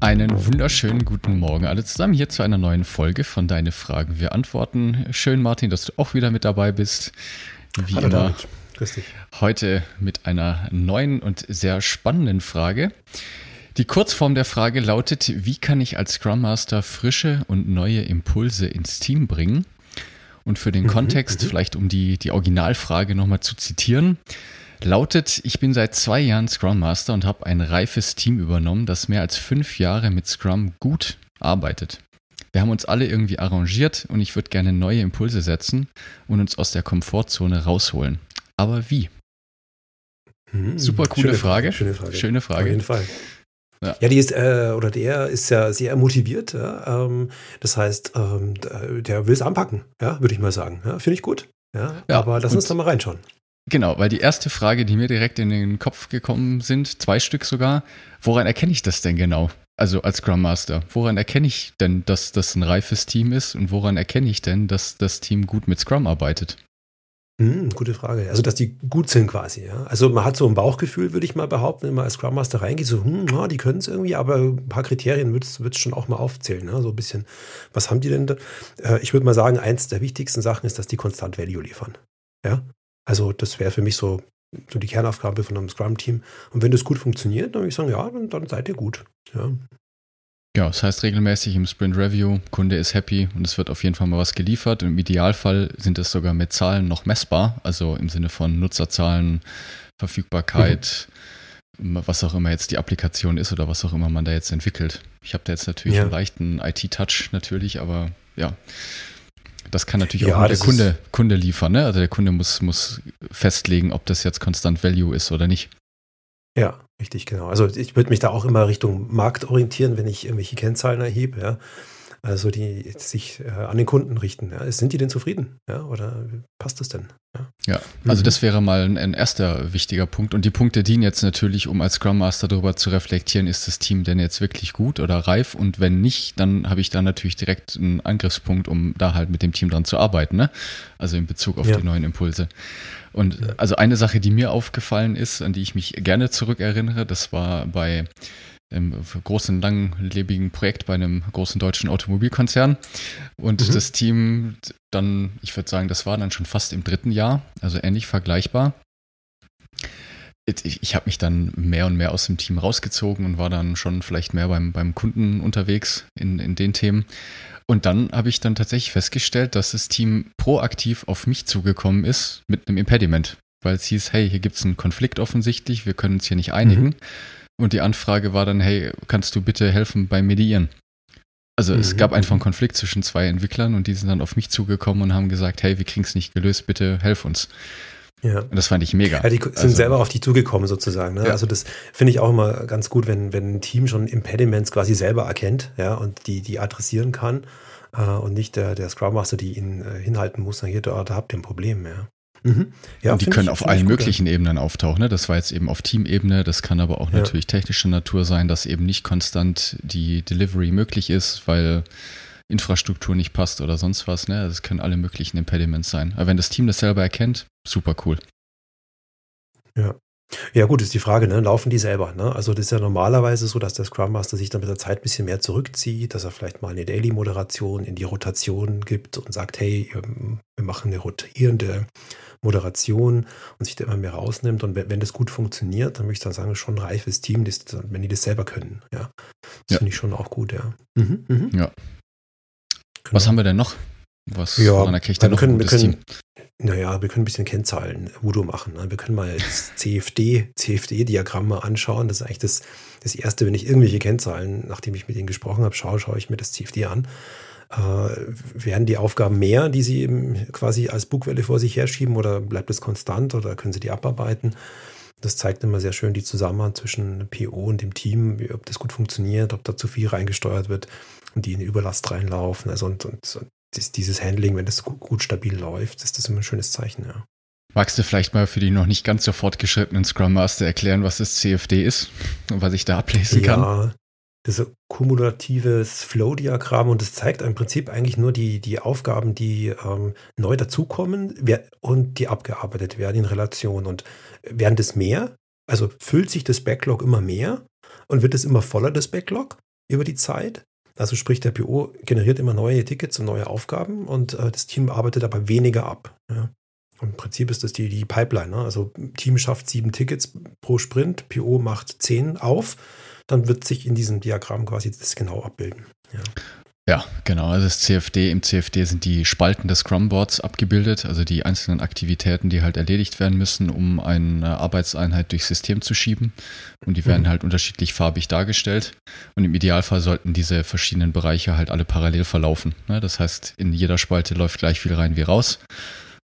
Einen wunderschönen guten Morgen alle zusammen hier zu einer neuen Folge von Deine Fragen, wir antworten. Schön, Martin, dass du auch wieder mit dabei bist. Wie Hallo, immer. Grüß dich. Heute mit einer neuen und sehr spannenden Frage. Die Kurzform der Frage lautet, wie kann ich als Scrum Master frische und neue Impulse ins Team bringen? Und für den mhm, Kontext, mhm. vielleicht um die, die Originalfrage nochmal zu zitieren, lautet, ich bin seit zwei Jahren Scrum Master und habe ein reifes Team übernommen, das mehr als fünf Jahre mit Scrum gut arbeitet. Wir haben uns alle irgendwie arrangiert und ich würde gerne neue Impulse setzen und uns aus der Komfortzone rausholen. Aber wie? Hm, Super coole Frage. Schöne Frage. Schöne Frage. Auf jeden Fall. Ja. ja, die ist, äh, oder der ist ja sehr motiviert. Ja? Ähm, das heißt, ähm, der will es anpacken, ja, würde ich mal sagen. Ja, Finde ich gut. Ja, ja aber lass uns da mal reinschauen. Genau, weil die erste Frage, die mir direkt in den Kopf gekommen sind, zwei Stück sogar, woran erkenne ich das denn genau? Also als Scrum Master, woran erkenne ich denn, dass das ein reifes Team ist und woran erkenne ich denn, dass das Team gut mit Scrum arbeitet? Hm, gute Frage. Also, dass die gut sind quasi. Ja? Also, man hat so ein Bauchgefühl, würde ich mal behaupten, wenn man als Scrum Master reingeht, so, hm, ja, die können es irgendwie, aber ein paar Kriterien wird es schon auch mal aufzählen. Ne? So ein bisschen, was haben die denn da? Äh, ich würde mal sagen, eins der wichtigsten Sachen ist, dass die konstant Value liefern. Ja, also das wäre für mich so, so die Kernaufgabe von einem Scrum-Team. Und wenn das gut funktioniert, dann würde ich sagen, ja, dann, dann seid ihr gut. Ja. Ja, das heißt regelmäßig im Sprint Review, Kunde ist happy und es wird auf jeden Fall mal was geliefert. Und Im Idealfall sind es sogar mit Zahlen noch messbar, also im Sinne von Nutzerzahlen, Verfügbarkeit, mhm. was auch immer jetzt die Applikation ist oder was auch immer man da jetzt entwickelt. Ich habe da jetzt natürlich ja. einen leichten IT-Touch natürlich, aber ja, das kann natürlich ja, auch der Kunde, Kunde liefern. Ne? Also der Kunde muss, muss festlegen, ob das jetzt Constant Value ist oder nicht. Ja, richtig, genau. Also ich würde mich da auch immer Richtung Markt orientieren, wenn ich irgendwelche Kennzahlen erhebe. Ja also die sich äh, an den Kunden richten. Ja. Sind die denn zufrieden? Ja, oder passt das denn? Ja, ja also mhm. das wäre mal ein, ein, erster wichtiger Punkt. Und die Punkte dienen jetzt natürlich, um als Scrum Master darüber zu reflektieren, ist das Team denn jetzt wirklich gut oder reif? Und wenn nicht, dann habe ich da natürlich direkt einen Angriffspunkt, um da halt mit dem Team dran zu arbeiten. Ne? Also in Bezug auf ja. die neuen Impulse. Und also eine Sache, die mir aufgefallen ist, an die ich mich gerne zurückerinnere, das war bei im großen, langlebigen Projekt bei einem großen deutschen Automobilkonzern. Und mhm. das Team dann, ich würde sagen, das war dann schon fast im dritten Jahr, also ähnlich vergleichbar. Ich, ich habe mich dann mehr und mehr aus dem Team rausgezogen und war dann schon vielleicht mehr beim, beim Kunden unterwegs in, in den Themen. Und dann habe ich dann tatsächlich festgestellt, dass das Team proaktiv auf mich zugekommen ist mit einem Impediment, weil es hieß, hey, hier gibt es einen Konflikt offensichtlich, wir können uns hier nicht einigen. Mhm. Und die Anfrage war dann, hey, kannst du bitte helfen beim Mediieren? Also mhm. es gab einfach einen Konflikt zwischen zwei Entwicklern und die sind dann auf mich zugekommen und haben gesagt, hey, wir kriegen es nicht gelöst, bitte helf uns. Ja. Und das fand ich mega. Ja, die sind also, selber auf dich zugekommen sozusagen. Ne? Ja. Also das finde ich auch immer ganz gut, wenn, wenn ein Team schon Impediments quasi selber erkennt ja, und die, die adressieren kann äh, und nicht der, der Scrum Master, die ihn äh, hinhalten muss, hier, da, da habt ihr ein Problem. Ja. Mhm. Ja, und die können ich, auf allen möglichen gut, Ebenen auftauchen. Ne? Das war jetzt eben auf Teamebene, das kann aber auch ja. natürlich technischer Natur sein, dass eben nicht konstant die Delivery möglich ist, weil Infrastruktur nicht passt oder sonst was. Ne? Das können alle möglichen Impediments sein. Aber wenn das Team das selber erkennt, super cool. Ja. Ja, gut, ist die Frage, ne? laufen die selber? Ne? Also, das ist ja normalerweise so, dass der Scrum Master sich dann mit der Zeit ein bisschen mehr zurückzieht, dass er vielleicht mal eine Daily-Moderation in die Rotation gibt und sagt: Hey, wir machen eine rotierende Moderation und sich da immer mehr rausnimmt. Und wenn, wenn das gut funktioniert, dann möchte ich dann sagen, schon ein reifes Team, das, wenn die das selber können. Ja, das ja. finde ich schon auch gut, ja. Mhm, mhm. Ja. Genau. Was haben wir denn noch? Was ja, man erkriegt da noch können, wir können, Naja, wir können ein bisschen Kennzahlen Voodoo machen. Ne? Wir können mal das CFD, CFD-Diagramm mal anschauen. Das ist eigentlich das, das Erste, wenn ich irgendwelche Kennzahlen, nachdem ich mit Ihnen gesprochen habe, schaue, schaue ich mir das CFD an. Äh, werden die Aufgaben mehr, die Sie eben quasi als Bugwelle vor sich herschieben oder bleibt es konstant oder können Sie die abarbeiten? Das zeigt immer sehr schön die Zusammenhang zwischen PO und dem Team, ob das gut funktioniert, ob da zu viel reingesteuert wird und die in Überlast reinlaufen. Also und, und, und dieses Handling, wenn das gut stabil läuft, ist das immer ein schönes Zeichen, ja. Magst du vielleicht mal für die noch nicht ganz so fortgeschrittenen Scrum Master erklären, was das CFD ist und was ich da ablesen kann? Ja, das ist ein kumulatives Flow-Diagramm und das zeigt im Prinzip eigentlich nur die, die Aufgaben, die ähm, neu dazukommen und die abgearbeitet werden in Relation. Und werden das mehr, also füllt sich das Backlog immer mehr und wird es immer voller, das Backlog, über die Zeit. Also sprich, der PO generiert immer neue Tickets und neue Aufgaben und äh, das Team arbeitet aber weniger ab. Ja. Im Prinzip ist das die, die Pipeline. Ne? Also Team schafft sieben Tickets pro Sprint, PO macht zehn auf, dann wird sich in diesem Diagramm quasi das genau abbilden. Ja. Ja, genau. Also das CFD, im CFD sind die Spalten des Scrum-Boards abgebildet, also die einzelnen Aktivitäten, die halt erledigt werden müssen, um eine Arbeitseinheit durchs System zu schieben. Und die werden mhm. halt unterschiedlich farbig dargestellt. Und im Idealfall sollten diese verschiedenen Bereiche halt alle parallel verlaufen. Ne? Das heißt, in jeder Spalte läuft gleich viel rein wie raus.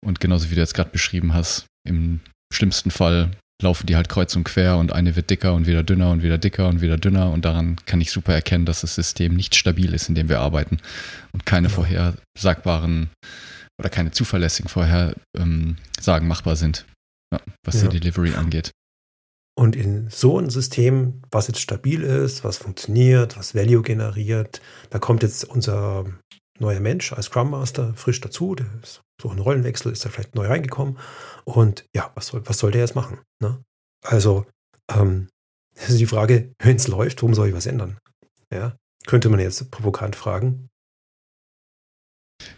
Und genauso wie du jetzt gerade beschrieben hast, im schlimmsten Fall laufen die halt kreuz und quer und eine wird dicker und wieder dünner und wieder dicker und wieder dünner und daran kann ich super erkennen, dass das System nicht stabil ist, in dem wir arbeiten und keine ja. vorhersagbaren oder keine zuverlässigen Vorhersagen ähm, machbar sind, was ja. die Delivery angeht. Und in so ein System, was jetzt stabil ist, was funktioniert, was Value generiert, da kommt jetzt unser neuer Mensch als Scrum Master frisch dazu, der ist so ein Rollenwechsel, ist er vielleicht neu reingekommen. Und ja, was soll, was soll der jetzt machen? Ne? Also, ähm, das ist die Frage, wenn es läuft, warum soll ich was ändern? Ja, könnte man jetzt provokant fragen.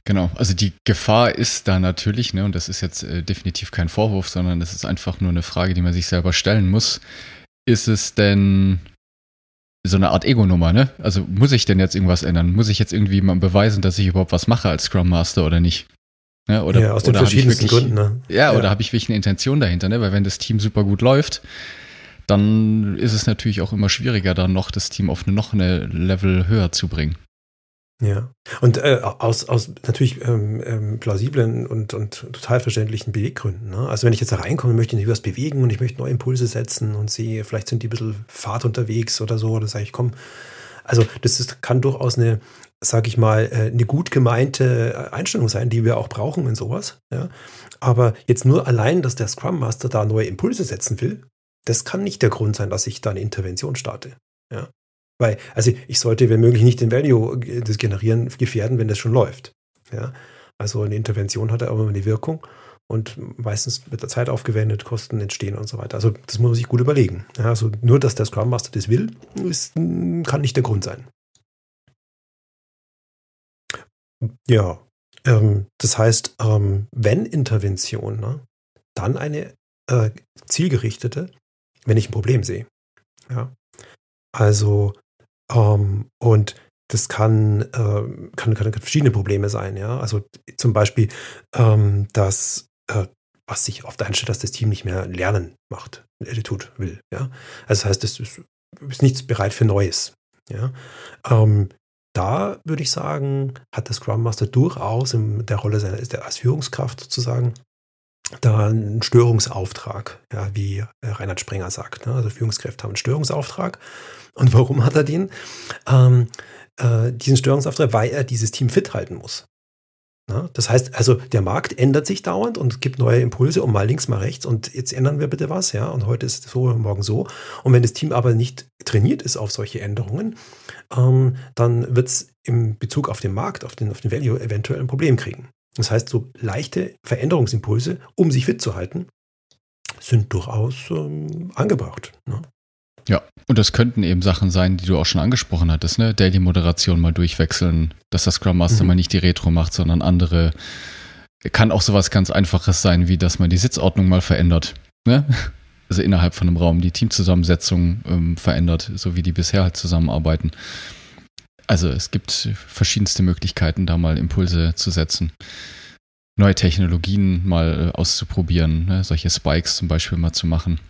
Genau, also die Gefahr ist da natürlich, ne, und das ist jetzt äh, definitiv kein Vorwurf, sondern das ist einfach nur eine Frage, die man sich selber stellen muss. Ist es denn so eine Art Ego-Nummer, ne? Also muss ich denn jetzt irgendwas ändern? Muss ich jetzt irgendwie mal beweisen, dass ich überhaupt was mache als Scrum Master oder nicht? Ne? Oder, ja, aus den verschiedensten wirklich, Gründen. Ne? Ja, ja, oder habe ich wirklich eine Intention dahinter? Ne? Weil wenn das Team super gut läuft, dann ist es natürlich auch immer schwieriger, dann noch das Team auf eine, noch eine Level höher zu bringen. Ja, und äh, aus, aus natürlich ähm, ähm, plausiblen und, und total verständlichen Beweggründen. Ne? Also wenn ich jetzt da reinkomme, möchte ich was bewegen und ich möchte neue Impulse setzen und sehe, vielleicht sind die ein bisschen Fahrt unterwegs oder so, oder sage ich, komm, also das ist, kann durchaus eine, sage ich mal, äh, eine gut gemeinte äh, Einstellung sein, die wir auch brauchen in sowas. Ja? Aber jetzt nur allein, dass der Scrum Master da neue Impulse setzen will, das kann nicht der Grund sein, dass ich da eine Intervention starte. Ja? Weil, also ich sollte, wenn möglich, nicht den Value des Generieren gefährden, wenn das schon läuft. Ja? Also eine Intervention hat aber immer eine Wirkung und meistens wird der Zeit aufgewendet, Kosten entstehen und so weiter. Also das muss man sich gut überlegen. Ja, also nur, dass der Scrum Master das will, ist, kann nicht der Grund sein. Ja, ähm, das heißt, ähm, wenn Intervention, ne, dann eine äh, zielgerichtete, wenn ich ein Problem sehe. Ja. Also ähm, und das kann, äh, kann, kann, verschiedene Probleme sein, ja. Also zum Beispiel, ähm, dass äh, was sich oft einstellt, dass das Team nicht mehr lernen macht, äh, tut, will, ja. Also das heißt, es ist, ist nichts bereit für Neues. Ja. Ähm, da würde ich sagen, hat der Scrum Master durchaus in der Rolle seiner, als Führungskraft sozusagen da einen Störungsauftrag, ja, wie Reinhard Sprenger sagt. Ne? Also Führungskräfte haben einen Störungsauftrag und warum hat er den? Ähm, äh, diesen Störungsauftrag, weil er dieses Team fit halten muss. Ja, das heißt, also der Markt ändert sich dauernd und gibt neue Impulse um mal links, mal rechts und jetzt ändern wir bitte was, ja, und heute ist es so, morgen so. Und wenn das Team aber nicht trainiert ist auf solche Änderungen, ähm, dann wird es im Bezug auf den Markt, auf den, auf den Value eventuell ein Problem kriegen. Das heißt, so leichte Veränderungsimpulse, um sich fit zu halten, sind durchaus ähm, angebracht. Ne? Ja, und das könnten eben Sachen sein, die du auch schon angesprochen hattest, ne? Daily-Moderation mal durchwechseln, dass das Scrum Master mhm. mal nicht die Retro macht, sondern andere. Kann auch sowas ganz Einfaches sein, wie dass man die Sitzordnung mal verändert. Ne? Also innerhalb von einem Raum die Teamzusammensetzung ähm, verändert, so wie die bisher halt zusammenarbeiten. Also es gibt verschiedenste Möglichkeiten, da mal Impulse zu setzen. Neue Technologien mal äh, auszuprobieren, ne? solche Spikes zum Beispiel mal zu machen.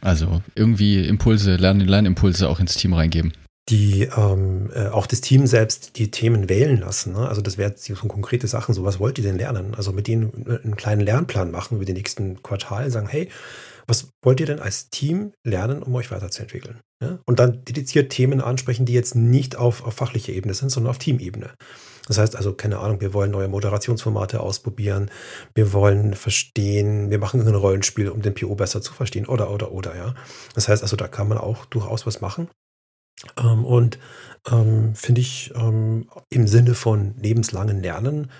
Also irgendwie Impulse, Lern Lernimpulse auch ins Team reingeben. Die ähm, äh, auch das Team selbst die Themen wählen lassen. Ne? Also das wären so konkrete Sachen. So was wollt ihr denn lernen? Also mit denen einen kleinen Lernplan machen über die nächsten Quartale, sagen, hey, was wollt ihr denn als Team lernen, um euch weiterzuentwickeln? Ja? Und dann dediziert Themen ansprechen, die jetzt nicht auf, auf fachlicher Ebene sind, sondern auf Teamebene. Das heißt also, keine Ahnung, wir wollen neue Moderationsformate ausprobieren, wir wollen verstehen, wir machen ein Rollenspiel, um den PO besser zu verstehen, oder, oder, oder, ja. Das heißt also, da kann man auch durchaus was machen. Ähm, und ähm, finde ich ähm, im Sinne von lebenslangen Lernen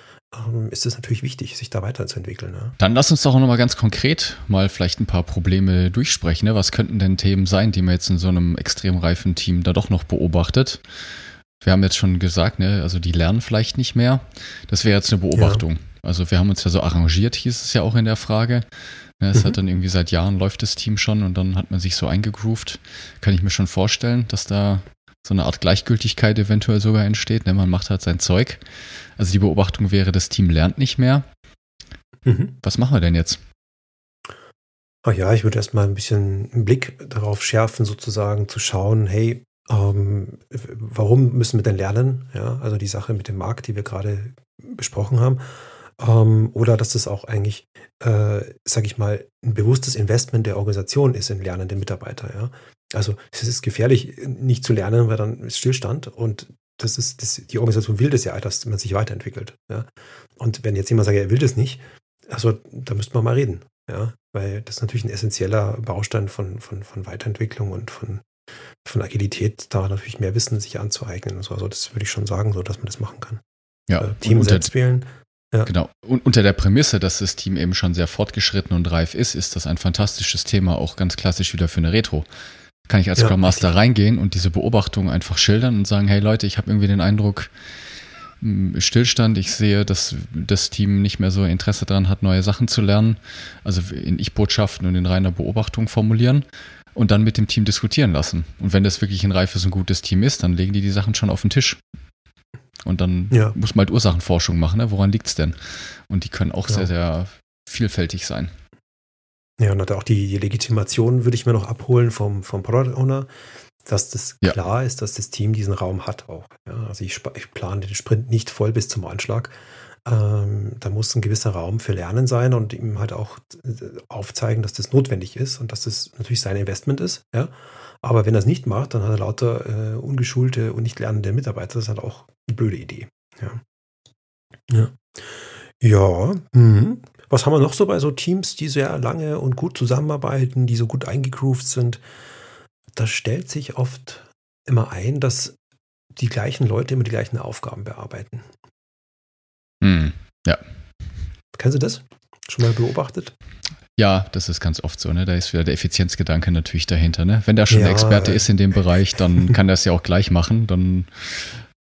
ist es natürlich wichtig, sich da weiterzuentwickeln. Ne? Dann lass uns doch nochmal ganz konkret mal vielleicht ein paar Probleme durchsprechen. Ne? Was könnten denn Themen sein, die man jetzt in so einem extrem reifen Team da doch noch beobachtet? Wir haben jetzt schon gesagt, ne, also die lernen vielleicht nicht mehr. Das wäre jetzt eine Beobachtung. Ja. Also wir haben uns ja so arrangiert, hieß es ja auch in der Frage. Ne, es mhm. hat dann irgendwie seit Jahren läuft das Team schon und dann hat man sich so eingegroovt. Kann ich mir schon vorstellen, dass da so eine Art Gleichgültigkeit eventuell sogar entsteht. Ne? Man macht halt sein Zeug. Also die Beobachtung wäre, das Team lernt nicht mehr. Mhm. Was machen wir denn jetzt? Ach ja, ich würde erstmal ein bisschen einen Blick darauf schärfen, sozusagen zu schauen, hey, ähm, warum müssen wir denn lernen? Ja, also die Sache mit dem Markt, die wir gerade besprochen haben. Ähm, oder dass das auch eigentlich, äh, sage ich mal, ein bewusstes Investment der Organisation ist in lernende Mitarbeiter. Ja? Also es ist gefährlich, nicht zu lernen, weil dann ist Stillstand und das ist, das, die Organisation will das ja, dass man sich weiterentwickelt. Ja? Und wenn jetzt jemand sagt, er will das nicht, also da müsste man mal reden. Ja, weil das ist natürlich ein essentieller Baustein von, von, von Weiterentwicklung und von, von Agilität, da natürlich mehr Wissen sich anzueignen und so. Also das würde ich schon sagen, so dass man das machen kann. Ja, äh, Team selbst wählen. Ja. Genau. Und unter der Prämisse, dass das Team eben schon sehr fortgeschritten und reif ist, ist das ein fantastisches Thema, auch ganz klassisch wieder für eine Retro kann ich als ja, Scrum Master reingehen und diese Beobachtung einfach schildern und sagen, hey Leute, ich habe irgendwie den Eindruck, Stillstand, ich sehe, dass das Team nicht mehr so Interesse daran hat, neue Sachen zu lernen, also in Ich-Botschaften und in reiner Beobachtung formulieren und dann mit dem Team diskutieren lassen. Und wenn das wirklich ein reifes und gutes Team ist, dann legen die die Sachen schon auf den Tisch. Und dann ja. muss man halt Ursachenforschung machen, ne? woran liegt es denn? Und die können auch ja. sehr, sehr vielfältig sein. Ja, und auch die, Legitimation würde ich mir noch abholen vom, vom Product Owner, dass das ja. klar ist, dass das Team diesen Raum hat auch. Ja, also ich, ich plane den Sprint nicht voll bis zum Anschlag. Ähm, da muss ein gewisser Raum für Lernen sein und ihm halt auch äh, aufzeigen, dass das notwendig ist und dass das natürlich sein Investment ist. Ja? Aber wenn er es nicht macht, dann hat er lauter äh, ungeschulte und nicht lernende Mitarbeiter. Das ist halt auch eine blöde Idee. Ja. Ja. Ja, mhm. Was haben wir noch so bei so Teams, die sehr lange und gut zusammenarbeiten, die so gut eingegroovt sind? Da stellt sich oft immer ein, dass die gleichen Leute immer die gleichen Aufgaben bearbeiten. Hm, ja. Kennst du das? Schon mal beobachtet? Ja, das ist ganz oft so, ne? Da ist wieder der Effizienzgedanke natürlich dahinter, ne? Wenn der schon ja, Experte ist in dem Bereich, dann kann er es ja auch gleich machen. Dann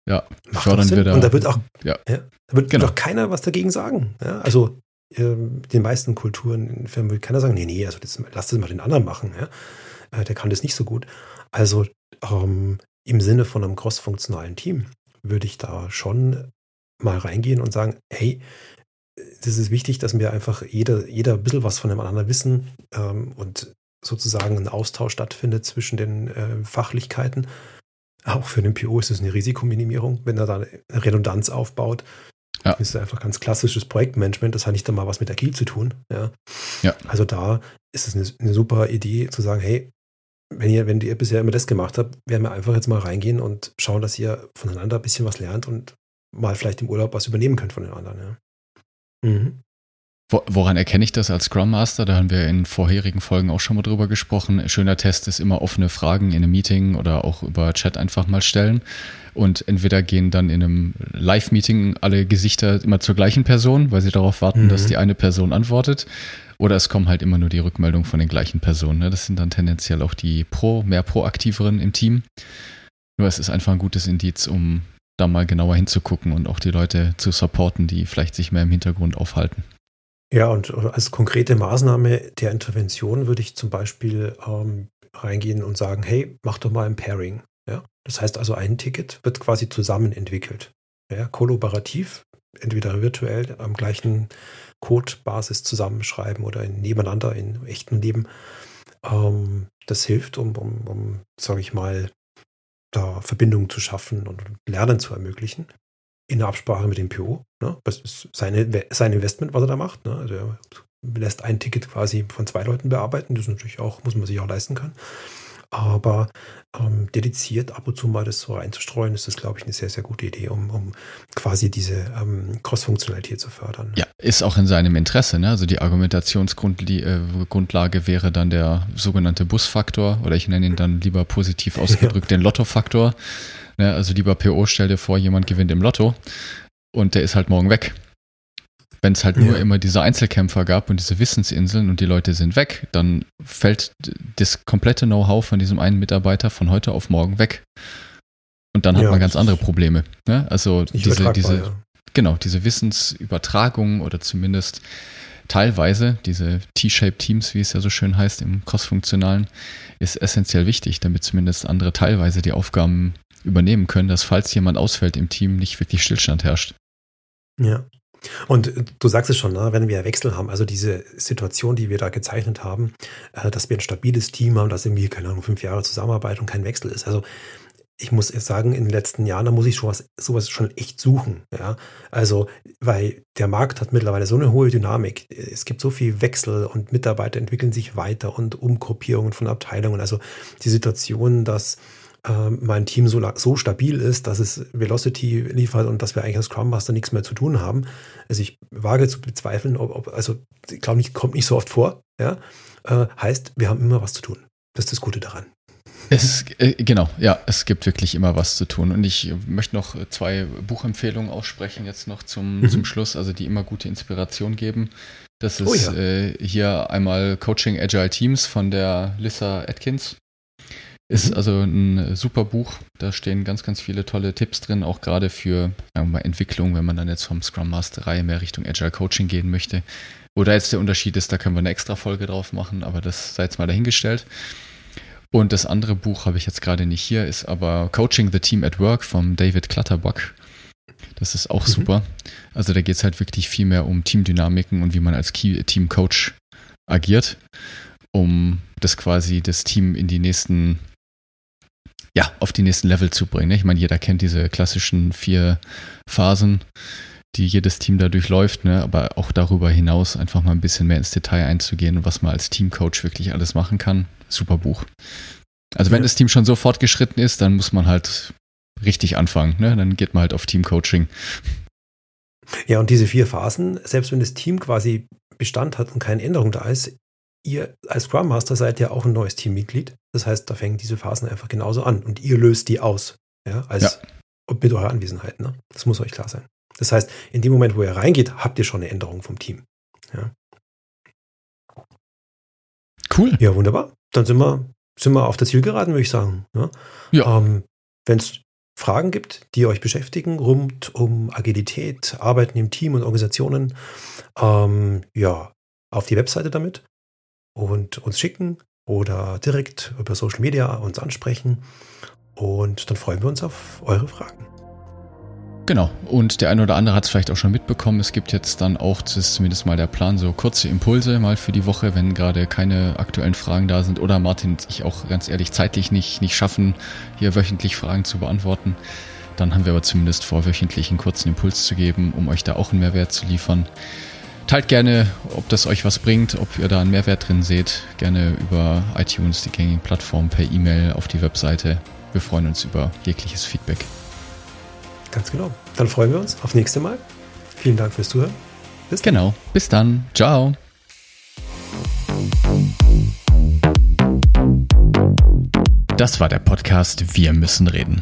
ja, fördern wir da. Und da wird auch, ja. ja da wird genau. doch keiner was dagegen sagen. Ja? Also den meisten Kulturen in Firmen will keiner sagen, nee, nee, also das, lass das mal den anderen machen. Ja? Äh, der kann das nicht so gut. Also ähm, im Sinne von einem cross-funktionalen Team würde ich da schon mal reingehen und sagen, hey, das ist wichtig, dass wir einfach jeder, jeder ein bisschen was von dem anderen wissen ähm, und sozusagen ein Austausch stattfindet zwischen den äh, Fachlichkeiten. Auch für den PO ist es eine Risikominimierung, wenn er da eine Redundanz aufbaut. Ja. Das ist einfach ganz klassisches Projektmanagement, das hat nicht einmal was mit Agil zu tun. Ja. ja. Also da ist es eine, eine, super Idee zu sagen, hey, wenn ihr, wenn ihr bisher immer das gemacht habt, werden wir einfach jetzt mal reingehen und schauen, dass ihr voneinander ein bisschen was lernt und mal vielleicht im Urlaub was übernehmen könnt von den anderen. Ja. Mhm. Woran erkenne ich das als Scrum Master? Da haben wir in vorherigen Folgen auch schon mal drüber gesprochen. Schöner Test ist immer offene Fragen in einem Meeting oder auch über Chat einfach mal stellen. Und entweder gehen dann in einem Live-Meeting alle Gesichter immer zur gleichen Person, weil sie darauf warten, mhm. dass die eine Person antwortet. Oder es kommen halt immer nur die Rückmeldungen von den gleichen Personen. Ne? Das sind dann tendenziell auch die pro, mehr proaktiveren im Team. Nur es ist einfach ein gutes Indiz, um da mal genauer hinzugucken und auch die Leute zu supporten, die vielleicht sich mehr im Hintergrund aufhalten. Ja, und als konkrete Maßnahme der Intervention würde ich zum Beispiel ähm, reingehen und sagen, hey, mach doch mal ein Pairing. Ja? Das heißt also, ein Ticket wird quasi zusammen entwickelt. Ja? Kollaborativ, entweder virtuell am gleichen Codebasis zusammenschreiben oder in, nebeneinander in echtem Leben. Ähm, das hilft, um, um, um sage ich mal, da Verbindungen zu schaffen und Lernen zu ermöglichen in der Absprache mit dem PO. Ne? Das ist seine, sein Investment, was er da macht. Ne? Also er lässt ein Ticket quasi von zwei Leuten bearbeiten. Das ist natürlich auch, muss man sich auch leisten können. Aber ähm, dediziert ab und zu mal das so reinzustreuen, ist das, glaube ich, eine sehr, sehr gute Idee, um, um quasi diese ähm, Cross-Funktionalität zu fördern. Ja, ist auch in seinem Interesse. Ne? Also die Argumentationsgrundlage äh, wäre dann der sogenannte Busfaktor oder ich nenne ihn dann lieber positiv ausgedrückt ja. den Lottofaktor. Ne? Also lieber PO, stell dir vor, jemand gewinnt im Lotto und der ist halt morgen weg. Wenn es halt nur ja. immer diese Einzelkämpfer gab und diese Wissensinseln und die Leute sind weg, dann fällt das komplette Know-how von diesem einen Mitarbeiter von heute auf morgen weg. Und dann hat ja, man ganz andere Probleme. Ne? Also diese, diese, ja. genau, diese Wissensübertragung oder zumindest teilweise, diese T-Shaped Teams, wie es ja so schön heißt im Cross-Funktionalen, ist essentiell wichtig, damit zumindest andere teilweise die Aufgaben übernehmen können, dass falls jemand ausfällt im Team, nicht wirklich Stillstand herrscht. Ja, und du sagst es schon, ne, wenn wir Wechsel haben, also diese Situation, die wir da gezeichnet haben, äh, dass wir ein stabiles Team haben, dass irgendwie, keine Ahnung, fünf Jahre Zusammenarbeit und kein Wechsel ist. Also ich muss sagen, in den letzten Jahren, da muss ich schon was, sowas schon echt suchen. Ja? Also, weil der Markt hat mittlerweile so eine hohe Dynamik. Es gibt so viel Wechsel und Mitarbeiter entwickeln sich weiter und Umgruppierungen von Abteilungen. Also die Situation, dass äh, mein Team so, so stabil ist, dass es Velocity liefert und dass wir eigentlich als Scrum Master nichts mehr zu tun haben. Also ich wage zu bezweifeln, ob, ob also ich glaube, nicht, kommt nicht so oft vor. Ja? Äh, heißt, wir haben immer was zu tun. Das ist das Gute daran. Es, äh, genau, ja, es gibt wirklich immer was zu tun. Und ich möchte noch zwei Buchempfehlungen aussprechen, jetzt noch zum, mhm. zum Schluss, also die immer gute Inspiration geben. Das oh ist oh ja. äh, hier einmal Coaching Agile Teams von der Lissa Atkins. Ist mhm. also ein super Buch. Da stehen ganz, ganz viele tolle Tipps drin, auch gerade für mal, Entwicklung, wenn man dann jetzt vom Scrum Master Reihe mehr Richtung Agile Coaching gehen möchte. Oder jetzt der Unterschied ist, da können wir eine extra Folge drauf machen, aber das sei jetzt mal dahingestellt. Und das andere Buch habe ich jetzt gerade nicht hier, ist aber Coaching the Team at Work von David Clutterbuck. Das ist auch mhm. super. Also da geht es halt wirklich viel mehr um Teamdynamiken und wie man als Team-Coach agiert, um das quasi das Team in die nächsten ja, auf die nächsten Level zu bringen. Ne? Ich meine, jeder kennt diese klassischen vier Phasen, die jedes Team da durchläuft, ne? aber auch darüber hinaus einfach mal ein bisschen mehr ins Detail einzugehen und was man als Teamcoach wirklich alles machen kann. Super Buch. Also wenn ja. das Team schon so fortgeschritten ist, dann muss man halt richtig anfangen. Ne? Dann geht man halt auf Teamcoaching. Ja, und diese vier Phasen, selbst wenn das Team quasi Bestand hat und keine Änderung da ist, ihr als Scrum Master seid ja auch ein neues Teammitglied. Das heißt, da fängen diese Phasen einfach genauso an und ihr löst die aus. Ja, als ja. mit eurer Anwesenheit. Ne? Das muss euch klar sein. Das heißt, in dem Moment, wo ihr reingeht, habt ihr schon eine Änderung vom Team. Ja. Cool. Ja, wunderbar. Dann sind wir, sind wir auf der Zielgeraden, würde ich sagen. Ne? Ja. Ähm, Wenn es Fragen gibt, die euch beschäftigen, rund um Agilität, Arbeiten im Team und Organisationen, ähm, ja, auf die Webseite damit und uns schicken oder direkt über Social Media uns ansprechen. Und dann freuen wir uns auf eure Fragen. Genau, und der eine oder andere hat es vielleicht auch schon mitbekommen. Es gibt jetzt dann auch, das ist zumindest mal der Plan, so kurze Impulse mal für die Woche, wenn gerade keine aktuellen Fragen da sind oder Martin und ich auch ganz ehrlich zeitlich nicht, nicht schaffen, hier wöchentlich Fragen zu beantworten. Dann haben wir aber zumindest vor, wöchentlich einen kurzen Impuls zu geben, um euch da auch einen Mehrwert zu liefern. Teilt gerne, ob das euch was bringt, ob ihr da einen Mehrwert drin seht. Gerne über iTunes, die gängigen Plattformen, per E-Mail auf die Webseite. Wir freuen uns über jegliches Feedback. Ganz genau. Dann freuen wir uns auf nächste Mal. Vielen Dank fürs Zuhören. Bis dann. Genau. Bis dann. Ciao. Das war der Podcast Wir müssen reden.